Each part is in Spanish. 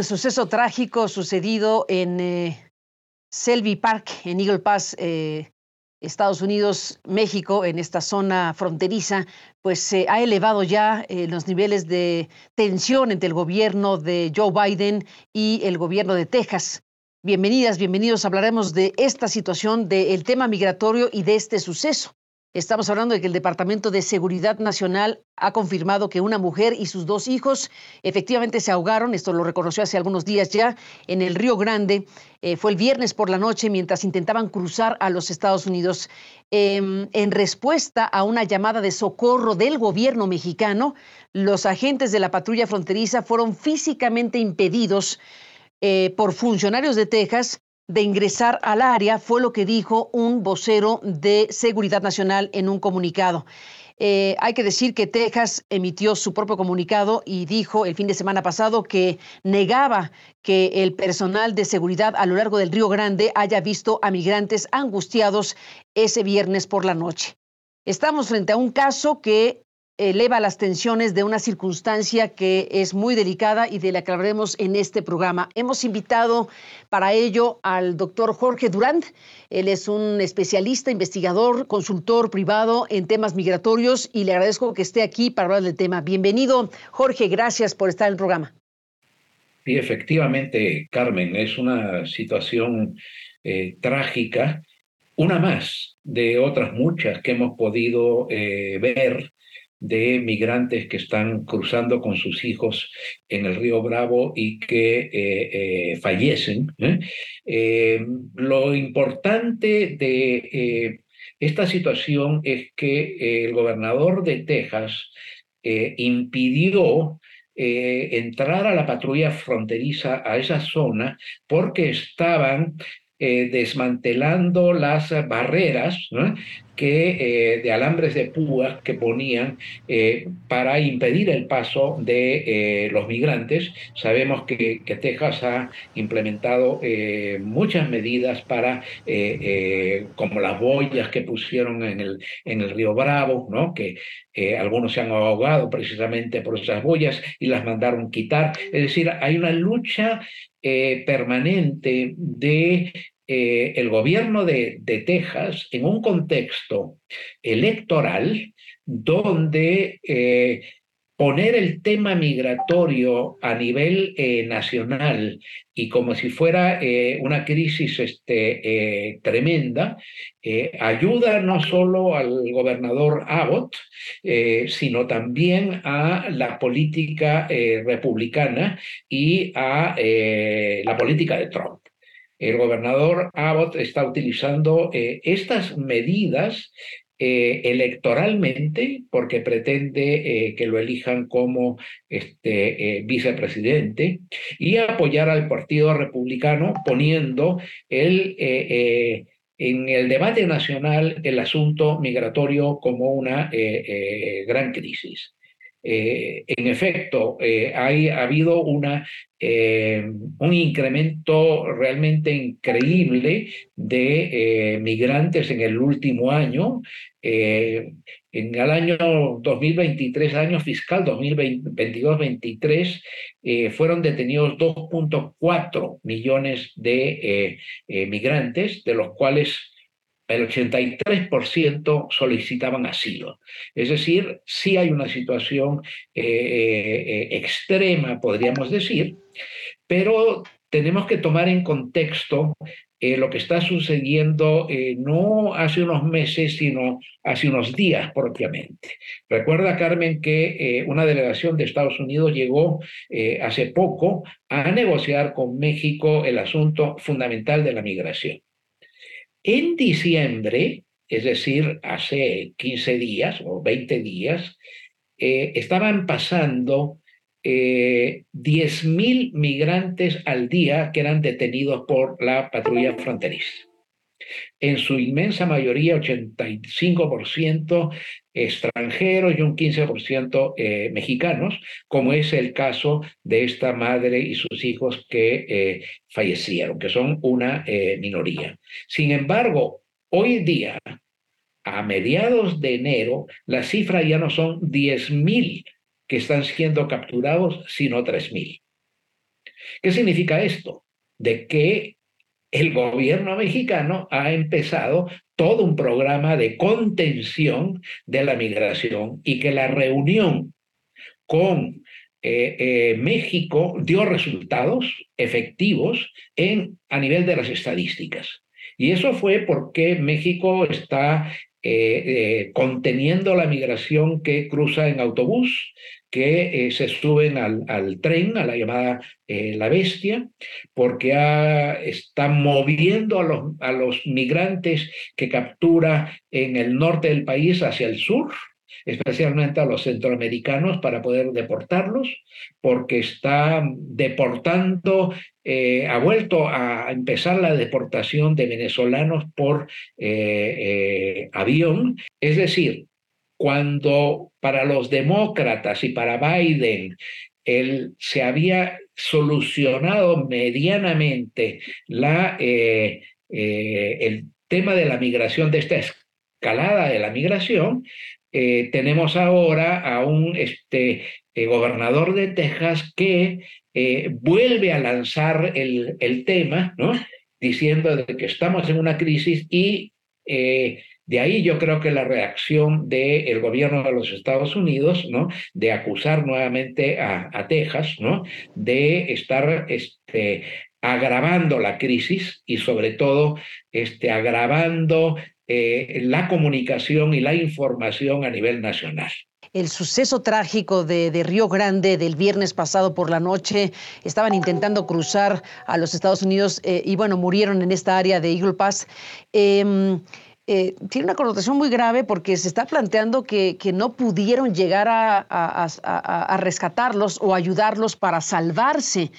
Un suceso trágico sucedido en eh, Selby Park, en Eagle Pass, eh, Estados Unidos, México, en esta zona fronteriza, pues se ha elevado ya eh, los niveles de tensión entre el gobierno de Joe Biden y el gobierno de Texas. Bienvenidas, bienvenidos. Hablaremos de esta situación, del tema migratorio y de este suceso. Estamos hablando de que el Departamento de Seguridad Nacional ha confirmado que una mujer y sus dos hijos efectivamente se ahogaron, esto lo reconoció hace algunos días ya, en el Río Grande. Eh, fue el viernes por la noche mientras intentaban cruzar a los Estados Unidos. Em, en respuesta a una llamada de socorro del gobierno mexicano, los agentes de la patrulla fronteriza fueron físicamente impedidos eh, por funcionarios de Texas de ingresar al área, fue lo que dijo un vocero de Seguridad Nacional en un comunicado. Eh, hay que decir que Texas emitió su propio comunicado y dijo el fin de semana pasado que negaba que el personal de seguridad a lo largo del Río Grande haya visto a migrantes angustiados ese viernes por la noche. Estamos frente a un caso que eleva las tensiones de una circunstancia que es muy delicada y de la que hablaremos en este programa. Hemos invitado para ello al doctor Jorge Durand. Él es un especialista, investigador, consultor privado en temas migratorios y le agradezco que esté aquí para hablar del tema. Bienvenido, Jorge. Gracias por estar en el programa. Sí, efectivamente, Carmen, es una situación eh, trágica, una más de otras muchas que hemos podido eh, ver de migrantes que están cruzando con sus hijos en el río Bravo y que eh, eh, fallecen. ¿eh? lo importante de esta situación es que el gobernador de Texas impidió entrar a la patrulla fronteriza a esa zona porque estaban desmantelando las barreras eh, de alambres de púas que ponían eh, para impedir el paso de eh, los migrantes. Sabemos que, que, Texas ha implementado muchas medidas para, como las boyas que pusieron en el, en el río Bravo, ¿no? que algunos se han ahogado precisamente por esas boyas y las mandaron quitar. Es decir, hay una lucha permanente de eh, el gobierno de, Texas en un contexto electoral donde eh, poner el tema migratorio a nivel eh, nacional y como si fuera una crisis este, tremenda, ayuda no solo al gobernador Abbott, sino también a la política republicana y a la política de Trump el gobernador Abbott está utilizando eh, estas medidas eh, electoralmente porque pretende eh, que lo elijan como este, vicepresidente y apoyar al Partido Republicano poniendo en el debate nacional el asunto migratorio como una gran crisis. Eh, en efecto, eh, hay, ha habido una, eh, un incremento realmente increíble de migrantes en el último año. en el año 2023, año fiscal 2022-23, fueron detenidos 2.4 millones de migrantes, de los cuales el 83% solicitaban asilo. Es decir, sí hay una situación eh, eh, extrema, podríamos decir, pero tenemos que tomar en contexto eh, lo que está sucediendo no hace unos meses, sino hace unos días propiamente. Recuerda, Carmen, que una delegación de Estados Unidos llegó hace poco a negociar con México el asunto fundamental de la migración. En diciembre, es decir, hace 15 días o 20 días, eh, estaban pasando eh, 10.000 migrantes al día que eran detenidos por la patrulla fronteriza en su inmensa mayoría 85% extranjeros y un 15% eh, mexicanos, como es el caso de esta madre y sus hijos que eh, fallecieron, que son una eh, minoría. Sin embargo, hoy día, a mediados de enero, la cifra ya no son 10.000 que están siendo capturados, sino 3.000. ¿Qué significa esto? De que el gobierno mexicano ha empezado todo un programa de contención de la migración y que la reunión con eh, eh, México dio resultados efectivos en, a nivel de las estadísticas. Y eso fue porque México está eh, conteniendo la migración que cruza en autobús, que se suben al, tren, a la llamada La Bestia, porque está moviendo a los, a los migrantes que captura en el norte del país hacia el sur especialmente a los centroamericanos, para poder deportarlos, porque está deportando, eh, ha vuelto a empezar la deportación de venezolanos por eh, eh, avión. Es decir, cuando para los demócratas y para Biden él se había solucionado medianamente la, el tema de la migración, de esta escalada de la migración, eh, tenemos ahora a un este, eh, gobernador de Texas que eh, vuelve a lanzar el, el, tema, ¿no? diciendo de que estamos en una crisis y de ahí yo creo que la reacción del gobierno de los Estados Unidos, ¿no? De acusar nuevamente a, Texas, ¿no? De estar este, agravando la crisis y sobre todo este, agravando eh, la comunicación y la información a nivel nacional. El suceso trágico de, Río Grande del viernes pasado por la noche, estaban intentando cruzar a los Estados Unidos eh, y bueno, murieron en esta área de Eagle Pass. Em, eh, tiene una connotación muy grave porque se está planteando que, no pudieron llegar a, rescatarlos o ayudarlos para salvarse.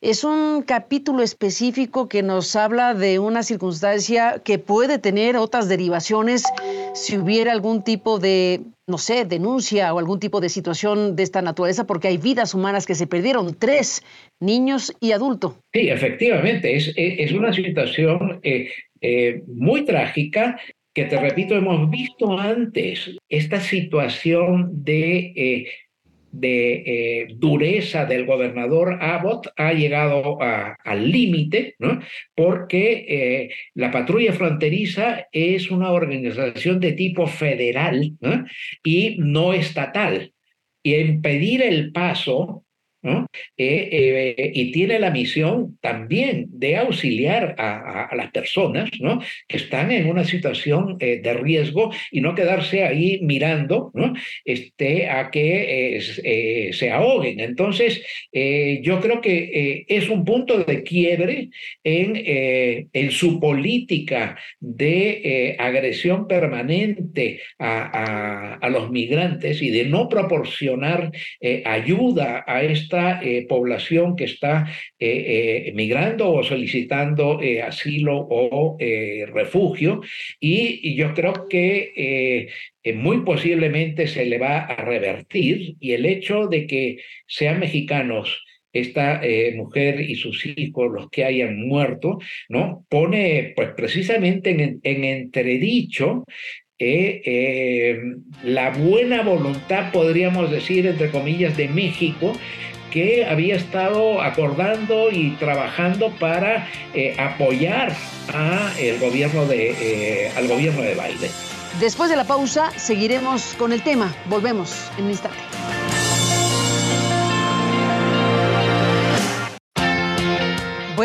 Es un capítulo específico que nos habla de una circunstancia que puede tener otras derivaciones si hubiera algún tipo de, no sé, denuncia o algún tipo de situación de esta naturaleza, porque hay vidas humanas que se perdieron, tres niños y adultos. Sí, efectivamente, es, es una situación eh, eh, muy trágica que, te repito, hemos visto antes, esta situación de... Eh, de eh, dureza del gobernador Abbott ha llegado al límite, porque la patrulla fronteriza es una organización de tipo federal y no estatal. Y impedir el paso eh, eh, y tiene la misión también de auxiliar a, las personas que están en una situación eh, de riesgo y no quedarse ahí mirando este, a que se ahoguen. Entonces, yo creo que es un punto de quiebre en, su política de agresión permanente a, los migrantes y de no proporcionar ayuda a esta eh, población que está eh, eh, migrando o solicitando asilo o refugio y, yo creo que muy posiblemente se le va a revertir y el hecho de que sean mexicanos esta mujer y sus hijos, los que hayan muerto, ¿no? Pone pues precisamente en, en entredicho la buena voluntad, podríamos decir, entre comillas, de México que había estado acordando y trabajando para eh, apoyar gobierno eh, al gobierno de Biden. Después de la pausa seguiremos con el tema. Volvemos en un instante.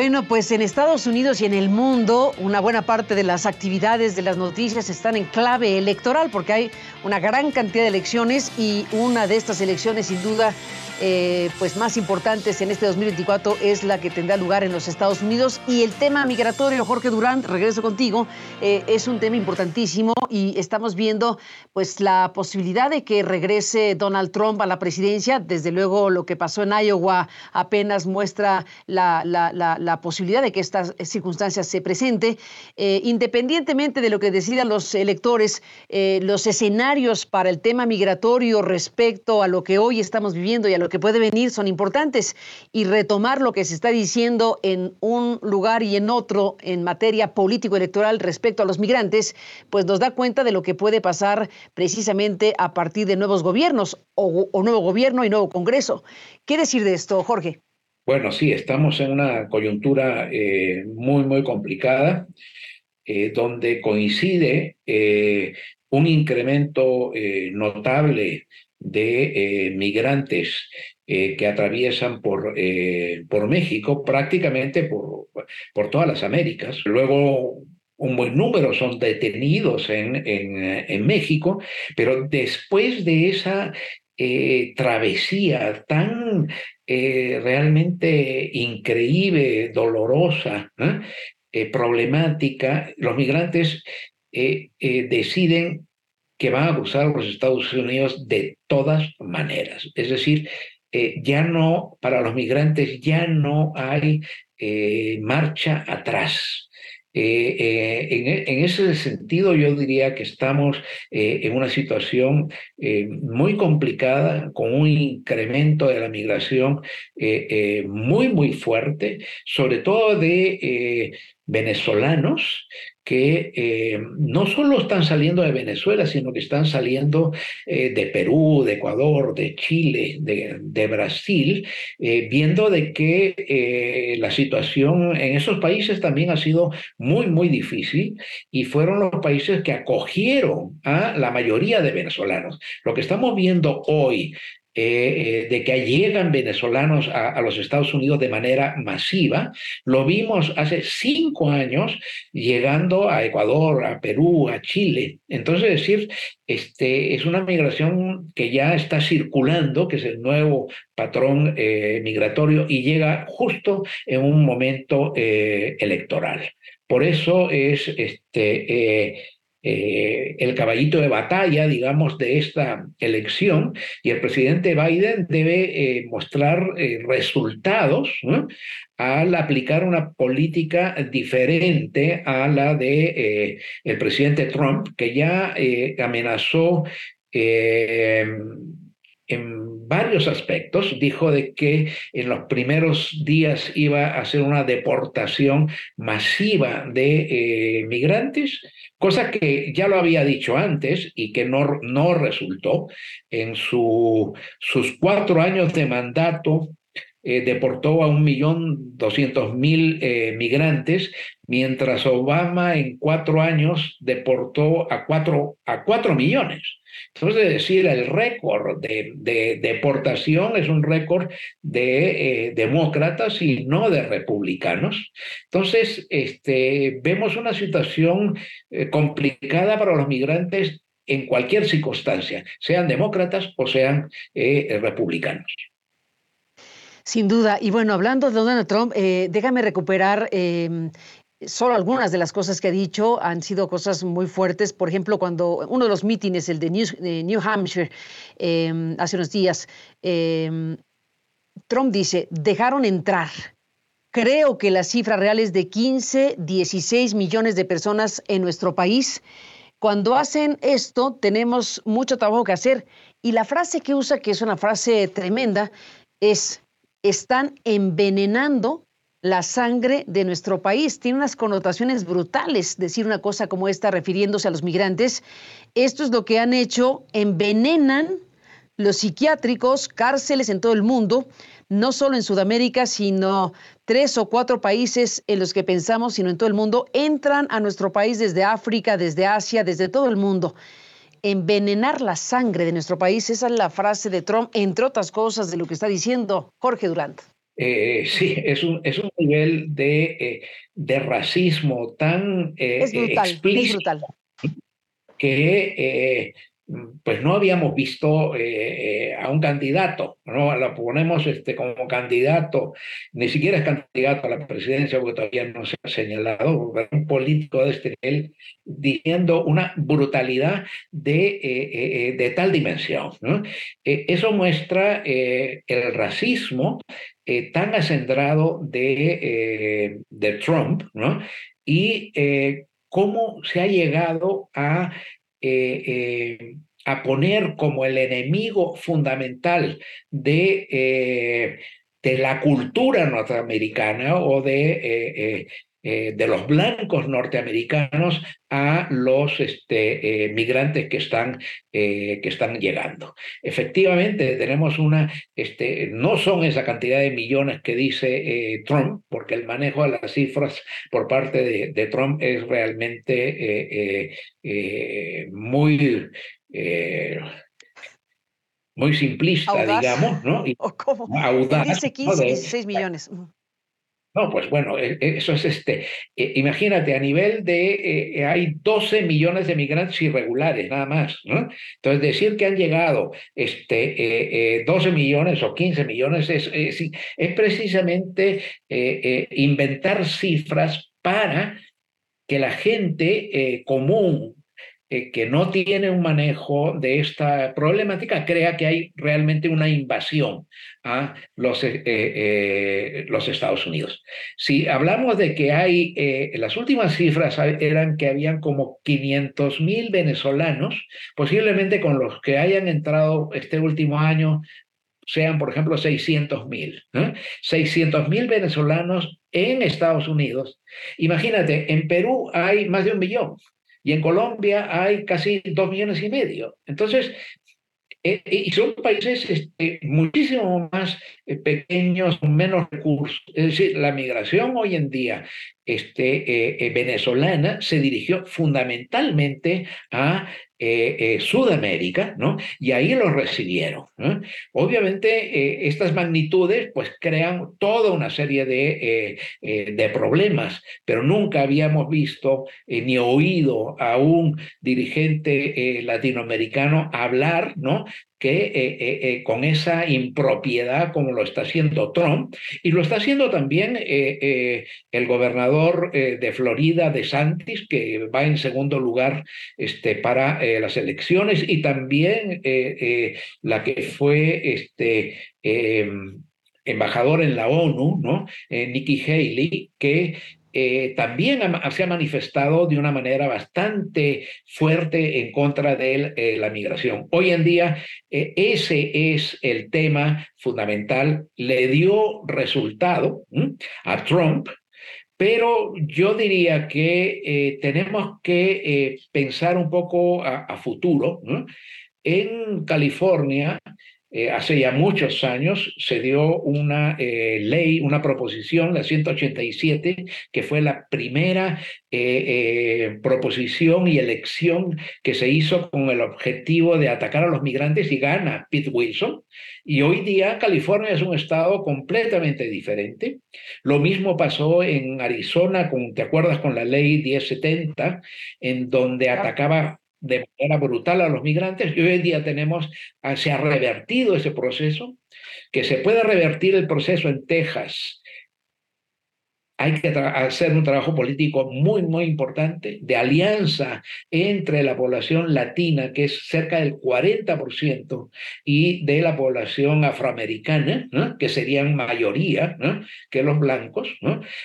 Bueno, pues en Estados Unidos y en el mundo, una buena parte de las actividades de las noticias están en clave electoral porque hay una gran cantidad de elecciones y una de estas elecciones sin duda eh, pues más importantes en este 2024 es la que tendrá lugar en los Estados Unidos y el tema migratorio, Jorge Durán, regreso contigo, eh, es un tema importantísimo y estamos viendo pues la posibilidad de que regrese Donald Trump a la presidencia. Desde luego lo que pasó en Iowa apenas muestra la, la, posibilidad de que estas circunstancias se presente. Eh, independientemente de lo que decidan los electores, los escenarios para el tema migratorio respecto a lo que hoy estamos viviendo y a lo que puede venir son importantes y retomar lo que se está diciendo en un lugar y en otro en materia político-electoral respecto a los migrantes, pues nos da cuenta de lo que puede pasar precisamente a partir de nuevos gobiernos o, nuevo gobierno y nuevo Congreso. ¿Qué decir de esto, Jorge? Bueno, sí, estamos en una coyuntura eh, muy, muy complicada, eh, donde coincide eh, un incremento notable de migrantes que atraviesan por, por México, prácticamente por, por todas las Américas. Luego un buen número son detenidos en, en, México, pero después de esa travesía tan eh, realmente increíble, dolorosa, eh, problemática, los migrantes deciden que van a cruzar los Estados Unidos de todas maneras. Es decir, ya no, para los migrantes ya no hay marcha atrás. Eh, eh, e, en, ese sentido, yo diría que estamos eh, en una situación muy complicada, con un incremento de la migración muy, muy fuerte, sobre todo de venezolanos que eh, no solo están saliendo de Venezuela, sino que están saliendo eh, de Perú, de Ecuador, de Chile, de, Brasil, eh, viendo de que la situación en esos países también ha sido muy, muy difícil y fueron los países que acogieron a la mayoría de venezolanos. Lo que estamos viendo hoy eh, eh, de que llegan venezolanos a, los Estados Unidos de manera masiva. Lo vimos hace cinco años llegando a Ecuador, a Perú, a Chile. Entonces, es decir, este, es una migración que ya está circulando, que es el nuevo patrón eh, migratorio y llega justo en un momento electoral. Por eso es este, eh, el caballito de batalla, digamos, de esta elección y el presidente Biden debe eh, mostrar eh, resultados al aplicar una política diferente a la de el presidente Trump, que ya amenazó en varios aspectos. Dijo de que en los primeros días iba a hacer una deportación masiva de migrantes cosa que ya lo había dicho antes y que no, no resultó. En su, sus cuatro años de mandato eh, deportó a un millón doscientos mil eh, migrantes, mientras Obama en cuatro años deportó a cuatro, a cuatro millones. Entonces, es decir, el récord de, deportación es un récord de eh, demócratas y no de republicanos. Entonces, este, vemos una situación eh, complicada para los migrantes en cualquier circunstancia, sean demócratas o sean republicanos. Sin duda. Y bueno, hablando de Donald Trump, déjame recuperar em, solo algunas de las cosas que ha dicho han sido cosas muy fuertes. Por ejemplo, cuando uno de los mítines, el de New, Hampshire, em, hace unos días, em, Trump dice, dejaron entrar. Creo que la cifra real es de 15, 16 millones de personas en nuestro país. Cuando hacen esto, tenemos mucho trabajo que hacer. Y la frase que usa, que es una frase tremenda, es, están envenenando la sangre de nuestro país. Tiene unas connotaciones brutales decir una cosa como esta refiriéndose a los migrantes. Esto es lo que han hecho, envenenan los psiquiátricos, cárceles en todo el mundo, no solo en Sudamérica, sino tres o cuatro países en los que pensamos, sino en todo el mundo, entran a nuestro país desde África, desde Asia, desde todo el mundo. Envenenar la sangre de nuestro país, esa es la frase de Trump, entre otras cosas de lo que está diciendo Jorge Durant. Eh, sí, es un, es un nivel de, eh, de racismo tan eh, explícito que pues no habíamos visto a un candidato, ¿no? Lo ponemos este, como candidato, ni siquiera es candidato a la presidencia porque todavía no se ha señalado, un político de este nivel diciendo una brutalidad de, de tal dimensión. ¿no? eso muestra el racismo eh, tan acendrado de, eh, de, Trump, ¿no? Y eh, cómo se ha llegado a, a poner como el enemigo fundamental de, de la cultura norteamericana o de eh, de los blancos norteamericanos a los este, eh, migrantes que están, que están llegando. Efectivamente, tenemos una, este, no son esa cantidad de millones que dice Trump, porque el manejo de las cifras por parte de, de Trump es realmente muy muy simplista, digamos, ¿no? ¿O cómo? Audaz, dice 15, 16 millones. No, pues bueno, e, e, eso es este. E, imagínate, a nivel de. hay 12 millones de migrantes irregulares, nada más, ¿no? Entonces, decir que han llegado este, 12 millones o 15 millones es, es, es precisamente inventar cifras para que la gente común eh, que no tiene un manejo de esta problemática crea que hay realmente una invasión a los, eh, eh, los Estados Unidos. Si hablamos de que hay, las últimas cifras eran que habían como 500 mil venezolanos, posiblemente con los que hayan entrado este último año sean, por ejemplo, 600 mil. 600 mil venezolanos en Estados Unidos. Imagínate, en Perú hay más de un millón y en Colombia hay casi dos millones y medio. Entonces, eh, y son países este, muchísimo más eh, pequeños, con menos recursos. Es decir, la migración hoy en día este, eh, venezolana se dirigió fundamentalmente a eh, eh, Sudamérica, ¿no? Y ahí los recibieron. Obviamente, eh, estas magnitudes pues crean toda una serie de, de problemas, pero nunca habíamos visto ni oído a un dirigente latinoamericano hablar, ¿no? Que eh, eh, eh, con esa impropiedad como lo está haciendo Trump, y lo está haciendo también el gobernador de Florida, de Santis, que va en segundo lugar este, para las elecciones, y también la que fue este, em, embajador en la ONU, ¿no? Nikki Haley, que eh, también se ha manifestado de una manera bastante fuerte en contra de eh, la migración. Hoy en día eh, ese es el tema fundamental. Le dio resultado a Trump, pero yo diría que tenemos que pensar un poco a, futuro. En California, eh, hace ya muchos años se dio una eh, ley, una proposición, la 187, que fue la primera eh, proposición y elección que se hizo con el objetivo de atacar a los migrantes y gana Pete Wilson. Y hoy día California es un estado completamente diferente. Lo mismo pasó en Arizona, con, ¿te acuerdas con la ley 1070, en donde atacaba de manera brutal a los migrantes y hoy en día tenemos, ah, se ha revertido ese proceso, que se puede revertir el proceso en Texas. Hay que hacer un trabajo político muy, muy importante de alianza entre la población latina, que es cerca del 40%, y de la población afroamericana, que serían mayoría que los blancos.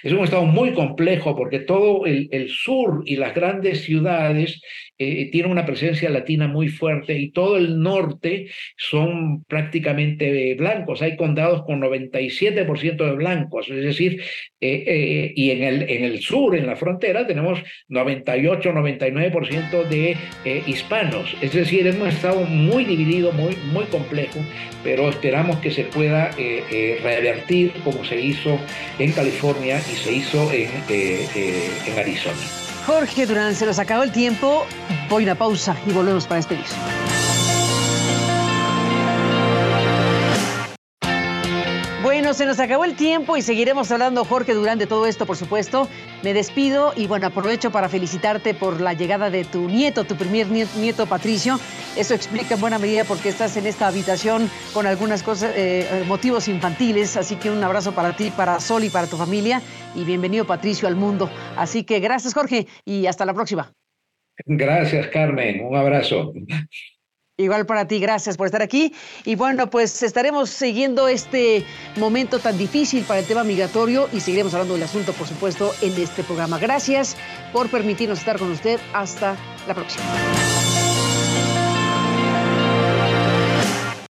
Es un estado muy complejo porque todo el, sur y las grandes ciudades eh, tienen una presencia latina muy fuerte y todo el norte son prácticamente blancos. Hay condados con 97% de blancos, es decir, eh, eh, y en el, en el sur, en la frontera, tenemos 98, 99% de eh, hispanos. Es decir, es un estado muy dividido, muy, muy complejo, pero esperamos que se pueda revertir como se hizo en California y se hizo en, en Arizona. Jorge Durán, se nos acabó el tiempo. Voy a una pausa y volvemos para despedir. Se nos acabó el tiempo y seguiremos hablando, Jorge, durante todo esto, por supuesto. Me despido y bueno, aprovecho para felicitarte por la llegada de tu nieto, tu primer nieto, Patricio. Eso explica en buena medida por qué estás en esta habitación con algunas cosas, eh, motivos infantiles. Así que un abrazo para ti, para Sol y para tu familia. Y bienvenido, Patricio, al mundo. Así que gracias, Jorge, y hasta la próxima. Gracias, Carmen. Un abrazo. Igual para ti, gracias por estar aquí. Y bueno, pues estaremos siguiendo este momento tan difícil para el tema migratorio y seguiremos hablando del asunto, por supuesto, en este programa. Gracias por permitirnos estar con usted. Hasta la próxima.